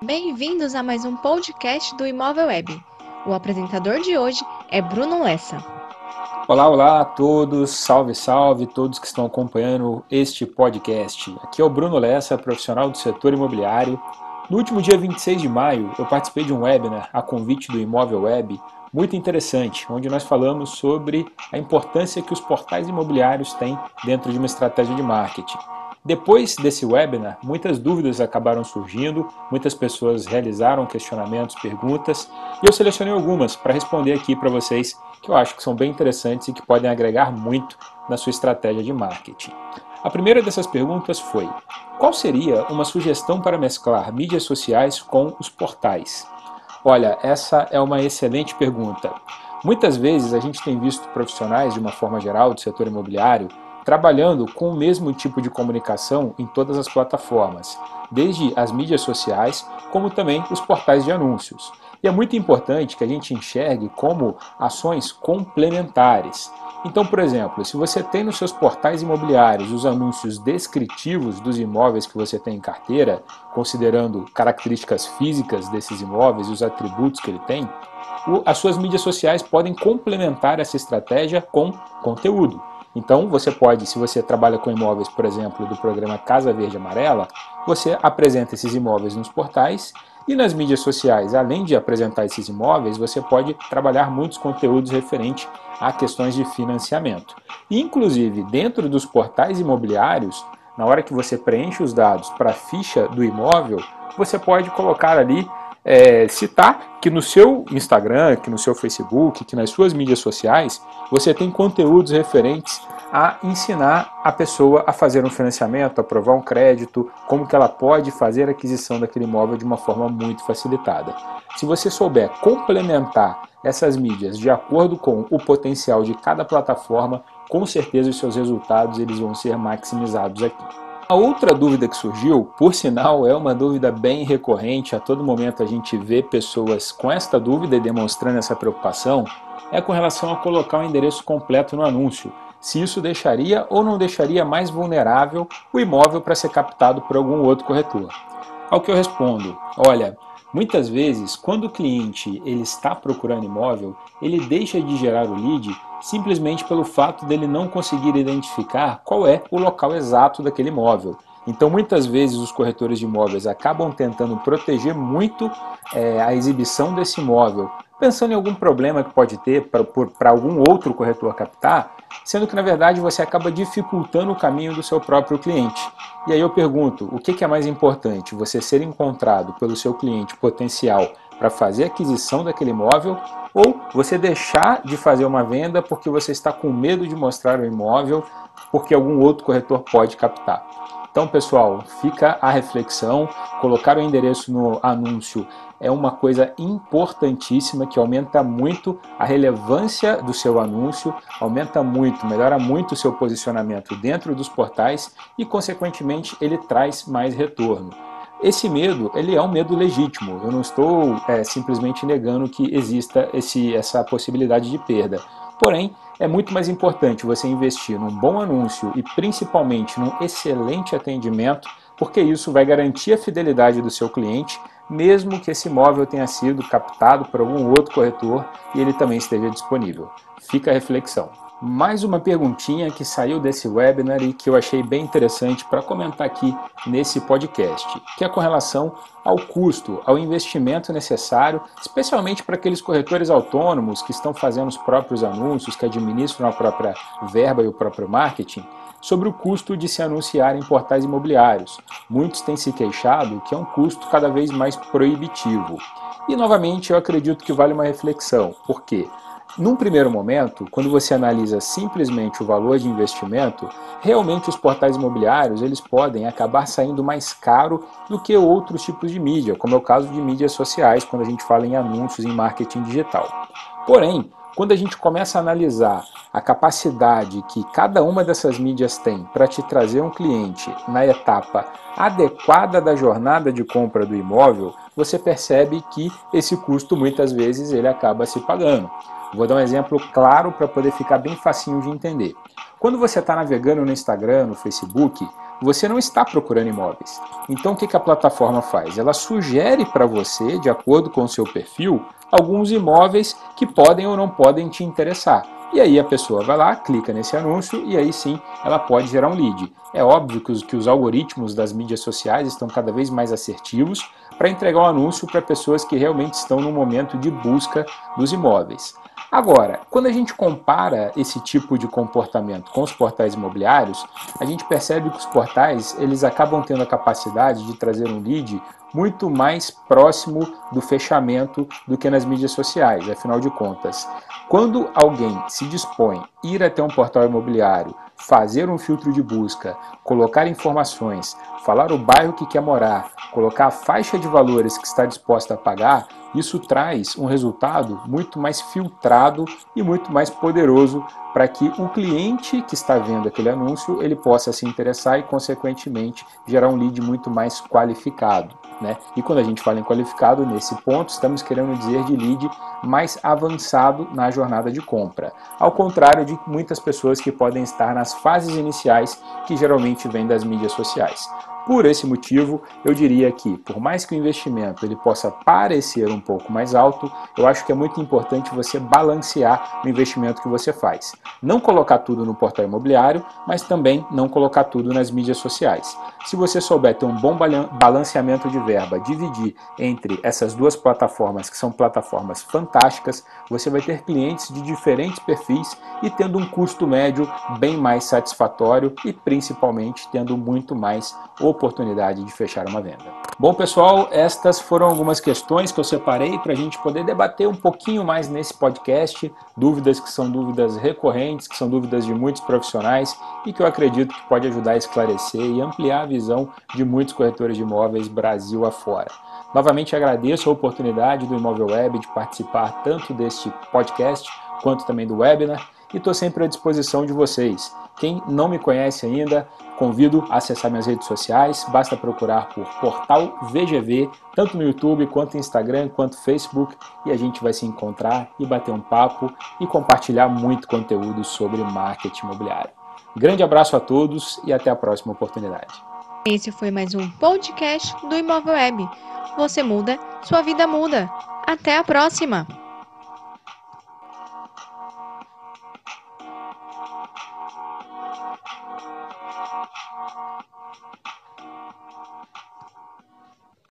Bem-vindos a mais um podcast do Imóvel Web. O apresentador de hoje é Bruno Lessa. Olá, olá a todos, salve, salve todos que estão acompanhando este podcast. Aqui é o Bruno Lessa, profissional do setor imobiliário. No último dia 26 de maio, eu participei de um webinar a convite do Imóvel Web, muito interessante, onde nós falamos sobre a importância que os portais imobiliários têm dentro de uma estratégia de marketing. Depois desse webinar, muitas dúvidas acabaram surgindo, muitas pessoas realizaram questionamentos, perguntas, e eu selecionei algumas para responder aqui para vocês que eu acho que são bem interessantes e que podem agregar muito na sua estratégia de marketing. A primeira dessas perguntas foi: qual seria uma sugestão para mesclar mídias sociais com os portais? Olha, essa é uma excelente pergunta. Muitas vezes a gente tem visto profissionais, de uma forma geral, do setor imobiliário, trabalhando com o mesmo tipo de comunicação em todas as plataformas, desde as mídias sociais, como também os portais de anúncios. E é muito importante que a gente enxergue como ações complementares. Então, por exemplo, se você tem nos seus portais imobiliários os anúncios descritivos dos imóveis que você tem em carteira, considerando características físicas desses imóveis e os atributos que ele tem, as suas mídias sociais podem complementar essa estratégia com conteúdo. Então, você pode, se você trabalha com imóveis, por exemplo, do programa Casa Verde Amarela, você apresenta esses imóveis nos portais e nas mídias sociais, além de apresentar esses imóveis, você pode trabalhar muitos conteúdos referentes a questões de financiamento. Inclusive, dentro dos portais imobiliários, na hora que você preenche os dados para a ficha do imóvel, você pode colocar ali é, citar que no seu Instagram, que no seu Facebook, que nas suas mídias sociais, você tem conteúdos referentes a ensinar a pessoa a fazer um financiamento, a aprovar um crédito, como que ela pode fazer a aquisição daquele imóvel de uma forma muito facilitada. Se você souber complementar essas mídias de acordo com o potencial de cada plataforma, com certeza os seus resultados eles vão ser maximizados aqui. A outra dúvida que surgiu, por sinal, é uma dúvida bem recorrente, a todo momento a gente vê pessoas com esta dúvida e demonstrando essa preocupação, é com relação a colocar o endereço completo no anúncio. Se isso deixaria ou não deixaria mais vulnerável o imóvel para ser captado por algum outro corretor. Ao que eu respondo, olha, muitas vezes quando o cliente ele está procurando imóvel, ele deixa de gerar o lead simplesmente pelo fato dele não conseguir identificar qual é o local exato daquele imóvel. Então, muitas vezes, os corretores de imóveis acabam tentando proteger muito é, a exibição desse imóvel, pensando em algum problema que pode ter para algum outro corretor captar, sendo que, na verdade, você acaba dificultando o caminho do seu próprio cliente. E aí eu pergunto: o que é mais importante? Você ser encontrado pelo seu cliente potencial para fazer aquisição daquele imóvel ou você deixar de fazer uma venda porque você está com medo de mostrar o imóvel porque algum outro corretor pode captar. Então, pessoal, fica a reflexão. Colocar o endereço no anúncio é uma coisa importantíssima que aumenta muito a relevância do seu anúncio, aumenta muito, melhora muito o seu posicionamento dentro dos portais e, consequentemente, ele traz mais retorno. Esse medo, ele é um medo legítimo. Eu não estou é, simplesmente negando que exista esse, essa possibilidade de perda. Porém, é muito mais importante você investir num bom anúncio e principalmente num excelente atendimento, porque isso vai garantir a fidelidade do seu cliente, mesmo que esse imóvel tenha sido captado por algum outro corretor e ele também esteja disponível. Fica a reflexão mais uma perguntinha que saiu desse webinar e que eu achei bem interessante para comentar aqui nesse podcast, que é com relação ao custo, ao investimento necessário, especialmente para aqueles corretores autônomos que estão fazendo os próprios anúncios, que administram a própria verba e o próprio marketing, sobre o custo de se anunciar em portais imobiliários. Muitos têm se queixado que é um custo cada vez mais proibitivo. E novamente eu acredito que vale uma reflexão. Por quê? Num primeiro momento, quando você analisa simplesmente o valor de investimento, realmente os portais imobiliários eles podem acabar saindo mais caro do que outros tipos de mídia, como é o caso de mídias sociais, quando a gente fala em anúncios em marketing digital. Porém, quando a gente começa a analisar a capacidade que cada uma dessas mídias tem para te trazer um cliente na etapa adequada da jornada de compra do imóvel, você percebe que esse custo muitas vezes ele acaba se pagando. Vou dar um exemplo claro para poder ficar bem facinho de entender. Quando você está navegando no Instagram, no Facebook, você não está procurando imóveis. Então o que a plataforma faz? Ela sugere para você, de acordo com o seu perfil, alguns imóveis que podem ou não podem te interessar. E aí a pessoa vai lá, clica nesse anúncio e aí sim ela pode gerar um lead. É óbvio que os, que os algoritmos das mídias sociais estão cada vez mais assertivos para entregar o um anúncio para pessoas que realmente estão no momento de busca dos imóveis. Agora, quando a gente compara esse tipo de comportamento com os portais imobiliários, a gente percebe que os portais eles acabam tendo a capacidade de trazer um lead muito mais próximo do fechamento do que nas mídias sociais. Afinal de contas, quando alguém se dispõe a ir até um portal imobiliário, fazer um filtro de busca, colocar informações, falar o bairro que quer morar, colocar a faixa de valores que está disposta a pagar, isso traz um resultado muito mais filtrado e muito mais poderoso para que o cliente que está vendo aquele anúncio ele possa se interessar e consequentemente gerar um lead muito mais qualificado. Né? E quando a gente fala em qualificado, nesse ponto, estamos querendo dizer de lead mais avançado na jornada de compra, ao contrário de muitas pessoas que podem estar nas fases iniciais, que geralmente vêm das mídias sociais. Por esse motivo, eu diria que, por mais que o investimento ele possa parecer um pouco mais alto, eu acho que é muito importante você balancear o investimento que você faz. Não colocar tudo no portal imobiliário, mas também não colocar tudo nas mídias sociais. Se você souber ter um bom balanceamento de verba, dividir entre essas duas plataformas, que são plataformas fantásticas, você vai ter clientes de diferentes perfis e tendo um custo médio bem mais satisfatório e principalmente tendo muito mais oportunidades oportunidade de fechar uma venda. Bom, pessoal, estas foram algumas questões que eu separei para a gente poder debater um pouquinho mais nesse podcast. Dúvidas que são dúvidas recorrentes, que são dúvidas de muitos profissionais e que eu acredito que pode ajudar a esclarecer e ampliar a visão de muitos corretores de imóveis Brasil afora. Novamente agradeço a oportunidade do Imóvel Web de participar tanto deste podcast quanto também do webinar e estou sempre à disposição de vocês. Quem não me conhece ainda, convido a acessar minhas redes sociais, basta procurar por Portal VGV, tanto no YouTube quanto no Instagram, quanto no Facebook, e a gente vai se encontrar e bater um papo e compartilhar muito conteúdo sobre marketing imobiliário. Grande abraço a todos e até a próxima oportunidade. Esse foi mais um podcast do Imóvel Web. Você muda, sua vida muda. Até a próxima!